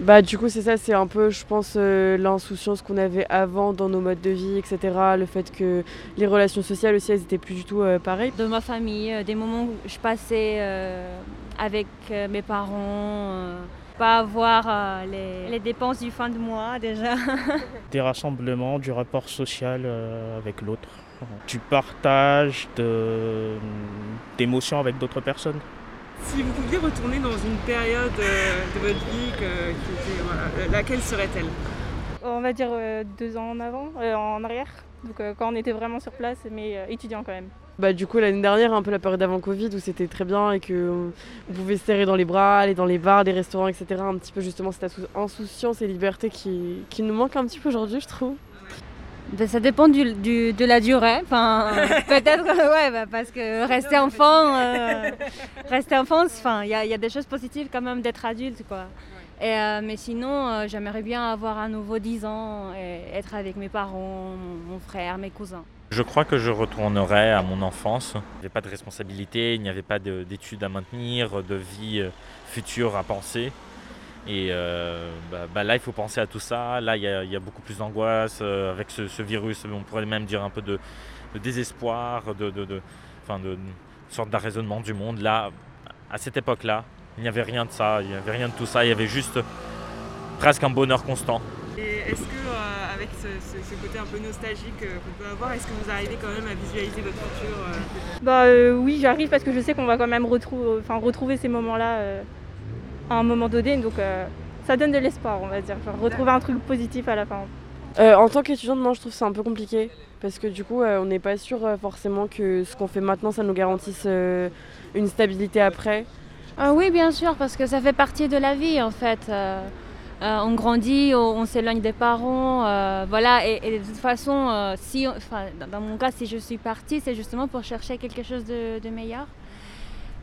Bah du coup c'est ça, c'est un peu je pense euh, l'insouciance qu'on avait avant dans nos modes de vie, etc. Le fait que les relations sociales aussi elles étaient plus du tout euh, pareilles. De ma famille, euh, des moments où je passais avec mes parents, pas avoir les, les, dépenses du fin de mois déjà. [LAUGHS] des rassemblements, du rapport social avec l'autre. Du partage d'émotions avec d'autres personnes. Si vous pouviez retourner dans une période euh, de votre vie, qui était, euh, laquelle serait-elle? On va dire euh, deux ans en avant, en arrière. Donc quand on était vraiment sur place, mais étudiant quand même. Bah, du coup, l'année dernière, un peu la période d'avant Covid où c'était très bien et qu'on pouvait se serrer dans les bras, aller dans les bars, des restaurants, etc. Un petit peu justement cette insouciance et liberté qui, qui nous manque un petit peu aujourd'hui, je trouve. Ben, ça dépend du, de la durée. Enfin, [LAUGHS] peut-être, ouais, bah, parce que rester enfant, euh, [LAUGHS] rester enfant, enfin, il y, y, a des choses positives quand même d'être adulte, quoi. Et, euh, mais sinon, euh, j'aimerais bien avoir à nouveau 10 ans et être avec mes parents, mon, frère, mes cousins. Je crois que je retournerai à mon enfance. Il n'y avait pas de responsabilité, il n'y avait pas d'études à maintenir, de vie future à penser. Et euh, bah, bah, là, il faut penser à tout ça. Là, il y, a beaucoup plus d'angoisse euh, avec ce, virus. On pourrait même dire un peu de, désespoir, de, de, de, de, sorte d'arraisonnement du monde. Là, à cette époque-là, il n'y avait rien de ça. Il n'y avait rien de tout ça. Il y avait juste presque un bonheur constant. Et est-ce que, euh, avec ce, côté un peu nostalgique qu'on peut avoir, est-ce que vous arrivez quand même à visualiser votre futur Bah oui, j'arrive parce que je sais qu'on va quand même retrouver, retrouver ces moments-là à un moment donné. Donc euh, ça donne de l'espoir, on va dire. retrouver un truc positif à la fin. Euh, en tant qu'étudiante, moi je trouve c'est un peu compliqué parce que du coup euh, on n'est pas sûr forcément que ce qu'on fait maintenant ça nous garantisse une stabilité après. Oui bien sûr parce que ça fait partie de la vie en fait. on grandit, on, s'éloigne des parents, voilà. Et, de toute façon, si, dans mon cas, si je suis partie, c'est justement pour chercher quelque chose de meilleur.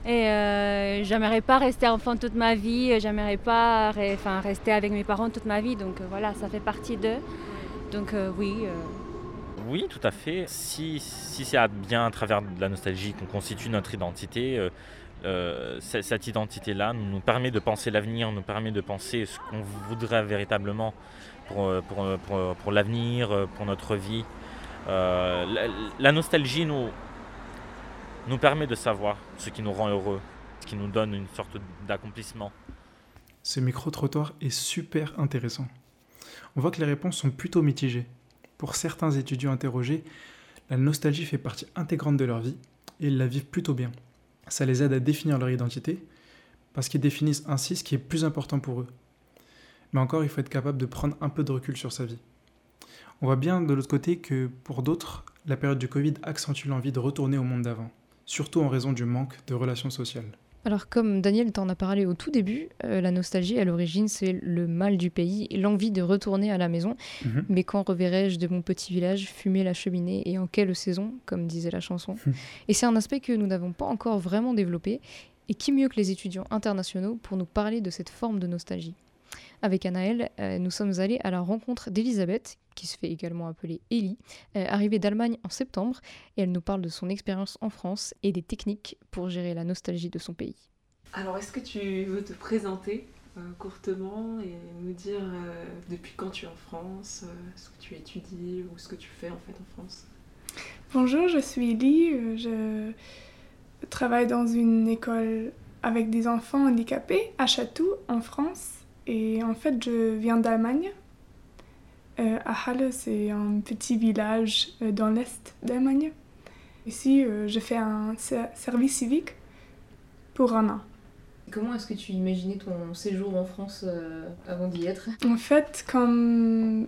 Et euh, j'aimerais pas rester enfant toute ma vie, j'aimerais pas enfin, rester avec mes parents toute ma vie. Donc euh, voilà, ça fait partie d'eux. Donc euh, oui. Euh. Oui, tout à fait. Si, si c'est bien à travers la nostalgie qu'on constitue notre identité, cette identité-là nous permet de penser l'avenir, nous permet de penser ce qu'on voudrait véritablement pour, pour, pour, l'avenir, pour notre vie. La, nostalgie nous, nous permet de savoir ce qui nous rend heureux, ce qui nous donne une sorte d'accomplissement. Ce micro-trottoir est super intéressant. On voit que les réponses sont plutôt mitigées. Pour certains étudiants interrogés, la nostalgie fait partie intégrante de leur vie et ils la vivent plutôt bien. Ça les aide à définir leur identité parce qu'ils définissent ainsi ce qui est plus important pour eux. Mais encore, il faut être capable de prendre un peu de recul sur sa vie. On voit bien de l'autre côté que pour d'autres, la période du Covid accentue l'envie de retourner au monde d'avant surtout en raison du manque de relations sociales. Alors comme Daniel t'en a parlé au tout début, euh, la nostalgie à l'origine c'est le mal du pays, l'envie de retourner à la maison. Mhm. Mais quand reverrai-je de mon petit village fumer la cheminée et en quelle saison, comme disait la chanson mhm. Et c'est un aspect que nous n'avons pas encore vraiment développé. Et qui mieux que les étudiants internationaux pour nous parler de cette forme de nostalgie avec Anaël, euh, nous sommes allés à la rencontre d'Elisabeth, qui se fait également appeler Ellie, euh, arrivée d'Allemagne en septembre, et elle nous parle de son expérience en France et des techniques pour gérer la nostalgie de son pays. Alors, est-ce que tu veux te présenter euh, courtement et nous dire depuis quand tu es en France, ce que tu étudies ou ce que tu fais en fait en France? Bonjour, je suis Ellie, je travaille dans une école avec des enfants handicapés à Chatou en France. Et en fait, je viens d'Allemagne. Euh, à Halle, c'est un petit village euh, dans l'est d'Allemagne. Ici, euh, je fais un service civique pour un an. Comment est-ce que tu imaginais ton séjour en France avant d'y être? En fait, comme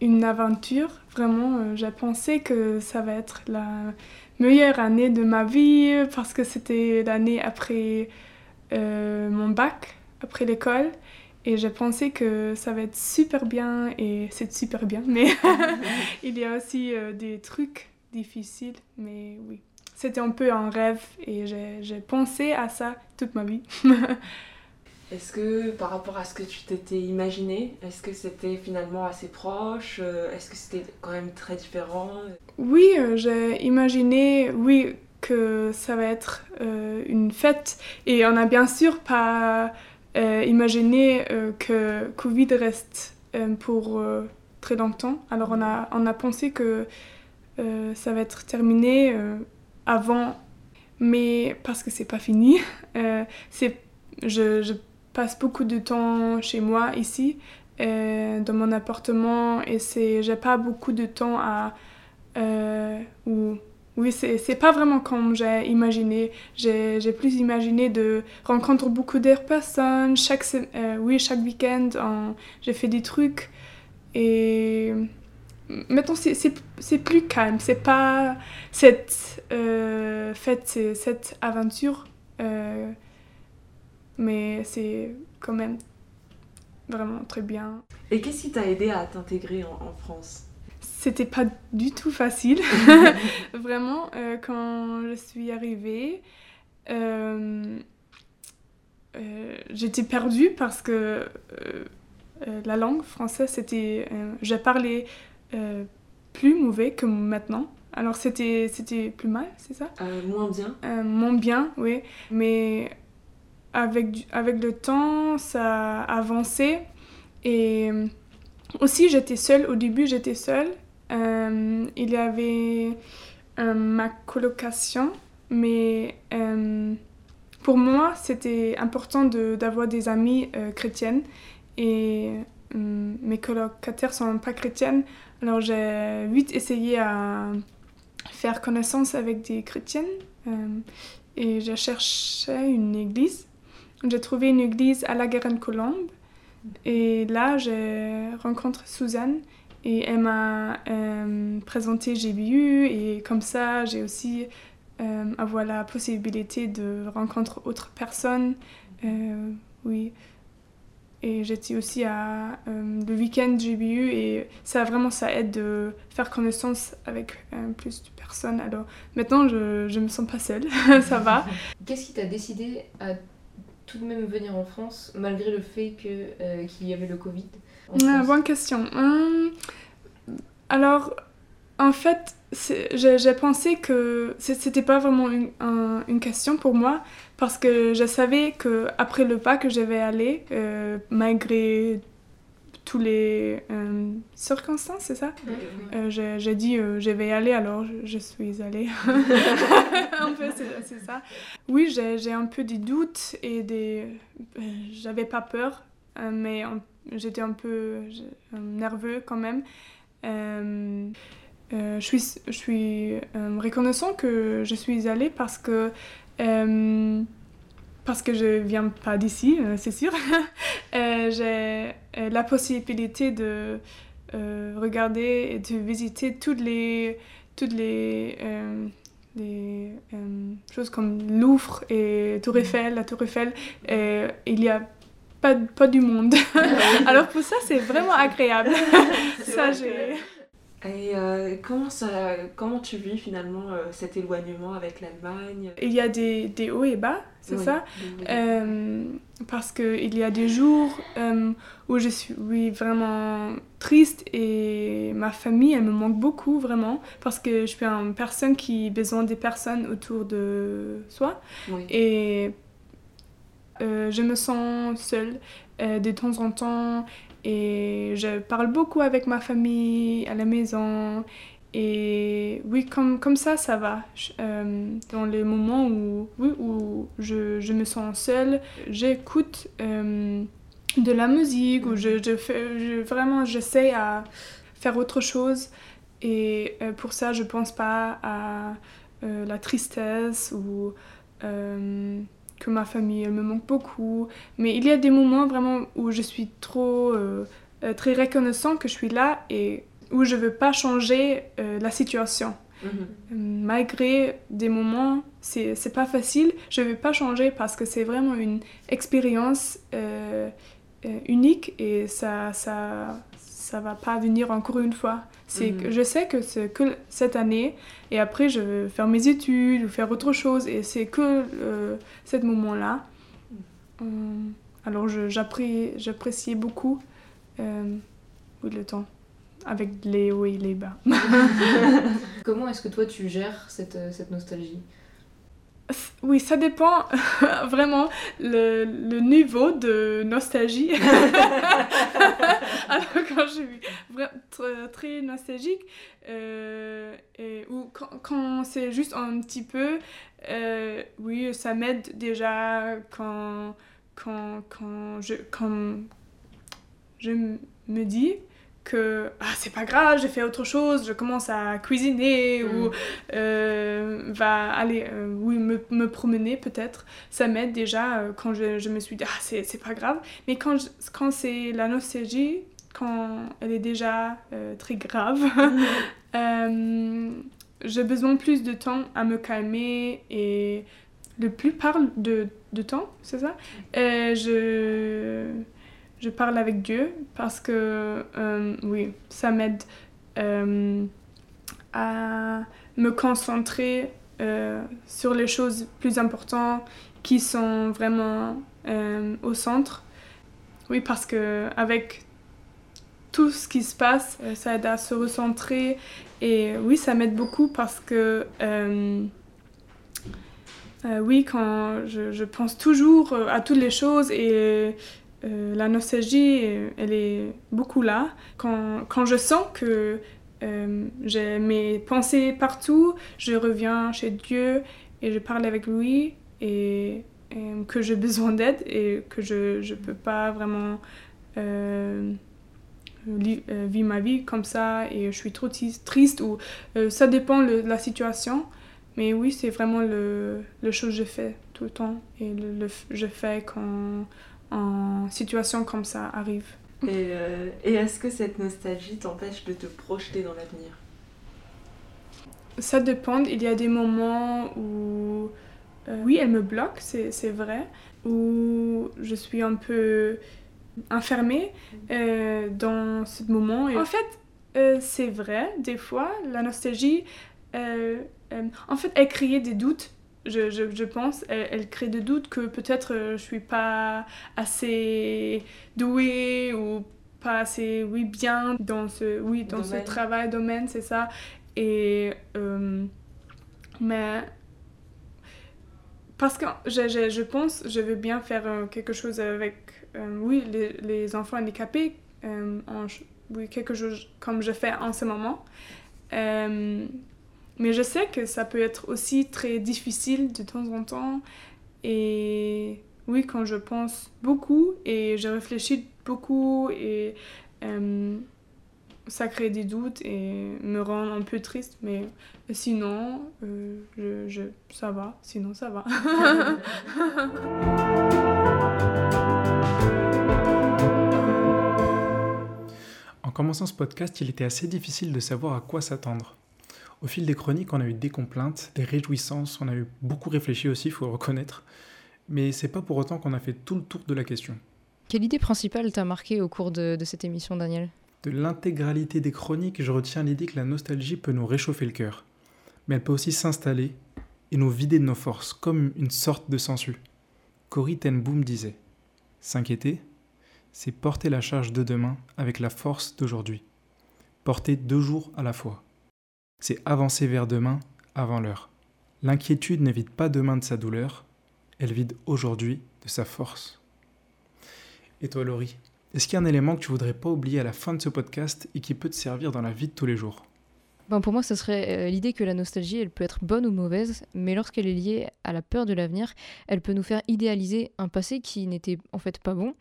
une aventure, vraiment, j'ai pensé que ça va être la meilleure année de ma vie parce que c'était l'année après mon bac, après l'école. Et j'ai pensé que ça va être super bien et c'est super bien, mais [LAUGHS] il y a aussi euh, des trucs difficiles, mais oui, c'était un peu un rêve et j'ai pensé à ça toute ma vie. [LAUGHS] Est-ce que par rapport à ce que tu t'étais imaginé, est-ce que c'était finalement assez proche euh, Est-ce que c'était quand même très différent? Oui, euh, j'ai imaginé, oui, que ça va être euh, une fête. Et on n'a bien sûr pas imaginé que Covid reste pour très longtemps. Alors on a, on a pensé que ça va être terminé avant, mais parce que c'est pas fini. c'est je, je passe beaucoup de temps chez moi ici, euh, dans mon appartement, et c'est, j'ai pas beaucoup de temps à. Euh, oui, c'est, pas vraiment comme j'ai imaginé. J'ai, plus imaginé de rencontrer beaucoup de personnes. Chaque, euh, oui, chaque week-end, j'ai fait des trucs. Et maintenant, c'est, plus calme. C'est pas cette fête, c'est cette aventure mais c'est quand même vraiment très bien. Et qu'est-ce qui t'a aidé à t'intégrer en, France? C'était pas du tout facile. [LAUGHS] vraiment, euh, quand je suis arrivée, euh, euh, j'étais perdue parce que la langue française, c'était. j'ai parlé plus mauvais que maintenant. Alors c'était plus mal, c'est ça? Moins bien. moins bien, oui. Mais avec, avec le temps, ça a avancé. Et aussi, j'étais seule. Au début, j'étais seule. Euh, il y avait euh, ma colocation, mais euh, pour moi, c'était important d'avoir des amis chrétiennes. Et mes colocataires sont pas chrétiennes. Alors, j'ai vite essayé à faire connaissance avec des chrétiennes. et j'ai cherché une église j'ai trouvé une église à la Garenne-Colombe. Et là, j'ai rencontré Suzanne et elle m'a euh, présenté GBU et comme ça, j'ai aussi euh, avoir la possibilité de rencontrer autres personnes. Euh, oui. Et j'étais aussi à le week-end GBU et ça vraiment ça aide de faire connaissance avec plus de personnes. Alors maintenant je je me sens pas seule, [LAUGHS] ça va. [LAUGHS] Qu'est-ce qui t'a décidé à tout de même venir en France, malgré le fait euh, qu'il y avait le Covid? Ah, Bonne question. Hum, alors, en fait, j'ai pensé que c'était pas vraiment une, une, question pour moi parce que je savais que après le pas que je vais aller, euh, malgré tous les euh, circonstances, c'est ça? Euh, J'ai dit euh, je vais y aller, alors je, suis allée. [LAUGHS] un peu, c'est ça. Oui, j'ai un peu des doutes et des. J'avais pas peur, mais j'étais un peu nerveux quand même. je suis, je suis reconnaissant que je suis allée parce que parce que je viens pas d'ici, euh, c'est sûr. [LAUGHS] Euh, j'ai euh, la possibilité de regarder et de visiter toutes les, toutes les, choses comme Louvre et Tour Eiffel, la Tour Eiffel. Il y a pas, pas du monde. [LAUGHS] Alors pour ça, c'est vraiment agréable. [LAUGHS] ça, j'ai... Et euh, comment, ça, comment tu vis finalement euh, cet éloignement avec l'Allemagne? Il y a des, des, hauts et bas, c'est ça? euh, Parce qu'il y a des jours où je suis oui, vraiment triste et ma famille, elle me manque beaucoup vraiment parce que je suis une personne qui a besoin des personnes autour de soi. Et je me sens seule de temps en temps et je parle beaucoup avec ma famille à la maison. Et oui, comme, comme ça, ça va. Euh, dans les moments où, oui, où je, je me sens seule, j'écoute euh, de la musique, ou je, je vraiment, j'essaie à faire autre chose. Et euh, pour ça, je pense pas à la tristesse ou que ma famille me manque beaucoup. Mais il y a des moments vraiment où je suis trop euh, euh, très reconnaissant que je suis là et où je veux pas changer euh, la situation. Mhm. Malgré des moments, c'est pas facile, je veux pas changer parce que c'est vraiment une expérience unique et ça, ça, ça va pas venir encore une fois. C'est que je sais que c'est que cette année et après je vais faire mes études ou faire autre chose et c'est que euh, ce moment-là. Euh, alors je- j'appré- j'appréciais beaucoup euh, le temps avec les hauts et les bas. [LAUGHS] Comment est-ce que toi tu gères cette, cette nostalgie? Oui, ça dépend [LAUGHS] vraiment le, le niveau de nostalgie. [LAUGHS] Alors quand je suis très, très nostalgique, euh, et- ou quand, quand c'est juste un petit peu, euh, oui, ça m'aide déjà quand, quand, quand, je, quand je me dis que ah, c'est pas grave, j'ai fait autre chose, je commence à cuisiner ou euh, va aller euh, oui, me, me promener peut-être. Ça m'aide déjà euh, quand je, je me suis dit ah, c'est pas grave. Mais quand, je- quand c'est la nostalgie, quand elle est déjà très grave, [LAUGHS] euh, j'ai besoin plus de temps à me calmer et le plus parle de, de temps, c'est ça? Euh, je, je parle avec Dieu parce que, euh, oui, ça m'aide euh, à me concentrer euh, sur les choses plus importantes qui sont vraiment au centre. Oui, parce que avec tout ce qui se passe, ça aide à se recentrer. Et oui, ça m'aide beaucoup parce que, oui, quand je, je pense toujours à toutes les choses et euh, la nostalgie, euh, elle est beaucoup là. Quand, je sens que euh, j'ai mes pensées partout, je reviens chez Dieu et je parle avec lui et, que j'ai besoin d'aide et que je ne peux pas vraiment vivre ma vie comme ça et je suis trop triste ou ça dépend de la situation. Mais oui, c'est vraiment le, chose que je fais tout le temps et je fais quand en situation comme ça arrive. Et, euh, et est-ce que cette nostalgie t'empêche de te projeter dans l'avenir? Ça dépend. Il y a des moments où, euh, oui, elle me bloque, c'est vrai, où je suis un peu enfermée euh, dans ce moment. Et en fait, euh, c'est vrai, des fois, la nostalgie, euh, euh, en fait, elle crée des doutes. Je, je, je pense, elle, elle crée des doutes que peut-être euh, je suis pas assez douée ou pas assez oui bien dans ce oui dans ce Domaine. travail domaine c'est ça et euh, mais parce que je, je, je pense je veux bien faire euh, quelque chose avec euh, oui les, les enfants handicapés euh, en oui quelque chose comme je fais en ce moment mais je sais que ça peut être aussi très difficile de temps en temps et oui quand je pense beaucoup et je réfléchis beaucoup et euh, ça crée des doutes et me rend un peu triste, mais sinon, euh, je, ça va, sinon ça va. [LAUGHS] En commençant ce podcast, il était assez difficile de savoir à quoi s'attendre. Au fil des chroniques, on a eu des complaintes, des réjouissances, on a eu beaucoup réfléchi aussi, il faut le reconnaître. Mais c'est pas pour autant qu'on a fait tout le tour de la question. Quelle idée principale t'a marqué au cours de, de cette émission, Daniel? De l'intégralité des chroniques, je retiens l'idée que la nostalgie peut nous réchauffer le cœur. Mais elle peut aussi s'installer et nous vider de nos forces, comme une sorte de sensu. Cory ten Boom disait S'inquiéter, c'est porter la charge de demain avec la force d'aujourd'hui. Porter deux jours à la fois. C'est avancer vers demain avant l'heure. L'inquiétude ne vide pas demain de sa douleur, elle vide aujourd'hui de sa force. Et toi, Laurie, est-ce qu'il y a un élément que tu voudrais pas oublier à la fin de ce podcast et qui peut te servir dans la vie de tous les jours? Ben, pour moi, ce serait euh, l'idée que la nostalgie, elle peut être bonne ou mauvaise, mais lorsqu'elle est liée à la peur de l'avenir, elle peut nous faire idéaliser un passé qui n'était en fait pas bon.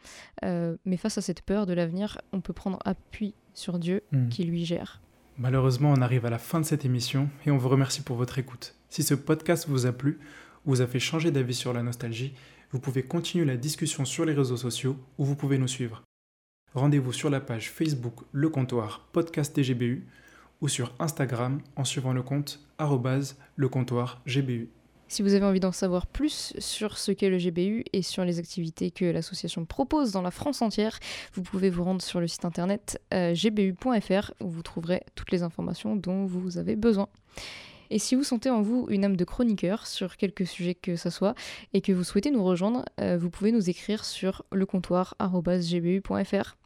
Euh, mais face à cette peur de l'avenir, on peut prendre appui sur Dieu Hmm. qui lui gère. Malheureusement, on arrive à la fin de cette émission et on vous remercie pour votre écoute. Si ce podcast vous a plu, ou vous a fait changer d'avis sur la nostalgie, vous pouvez continuer la discussion sur les réseaux sociaux ou vous pouvez nous suivre. Rendez-vous sur la page Facebook Le Comptoir Podcast TGBU ou sur Instagram en suivant le compte arrobase le comptoir GBU. Si vous avez envie d'en savoir plus sur ce qu'est le GBU et sur les activités que l'association propose dans la France entière, vous pouvez vous rendre sur le site internet euh, gbu.fr où vous trouverez toutes les informations dont vous avez besoin. Et si vous sentez en vous une âme de chroniqueur sur quelque sujet que ce soit et que vous souhaitez nous rejoindre, euh, vous pouvez nous écrire sur lecomptoir.gbu.fr.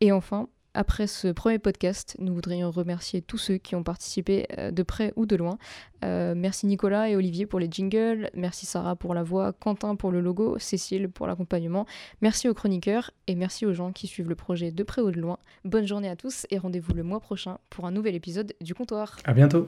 Et enfin, après ce premier podcast, nous voudrions remercier tous ceux qui ont participé euh, de près ou de loin. Euh, merci Nicolas et Olivier pour les jingles, merci Sarah pour la voix, Quentin pour le logo, Cécile pour l'accompagnement, merci aux chroniqueurs et merci aux gens qui suivent le projet de près ou de loin. Bonne journée à tous et rendez-vous le mois prochain pour un nouvel épisode du comptoir. À bientôt.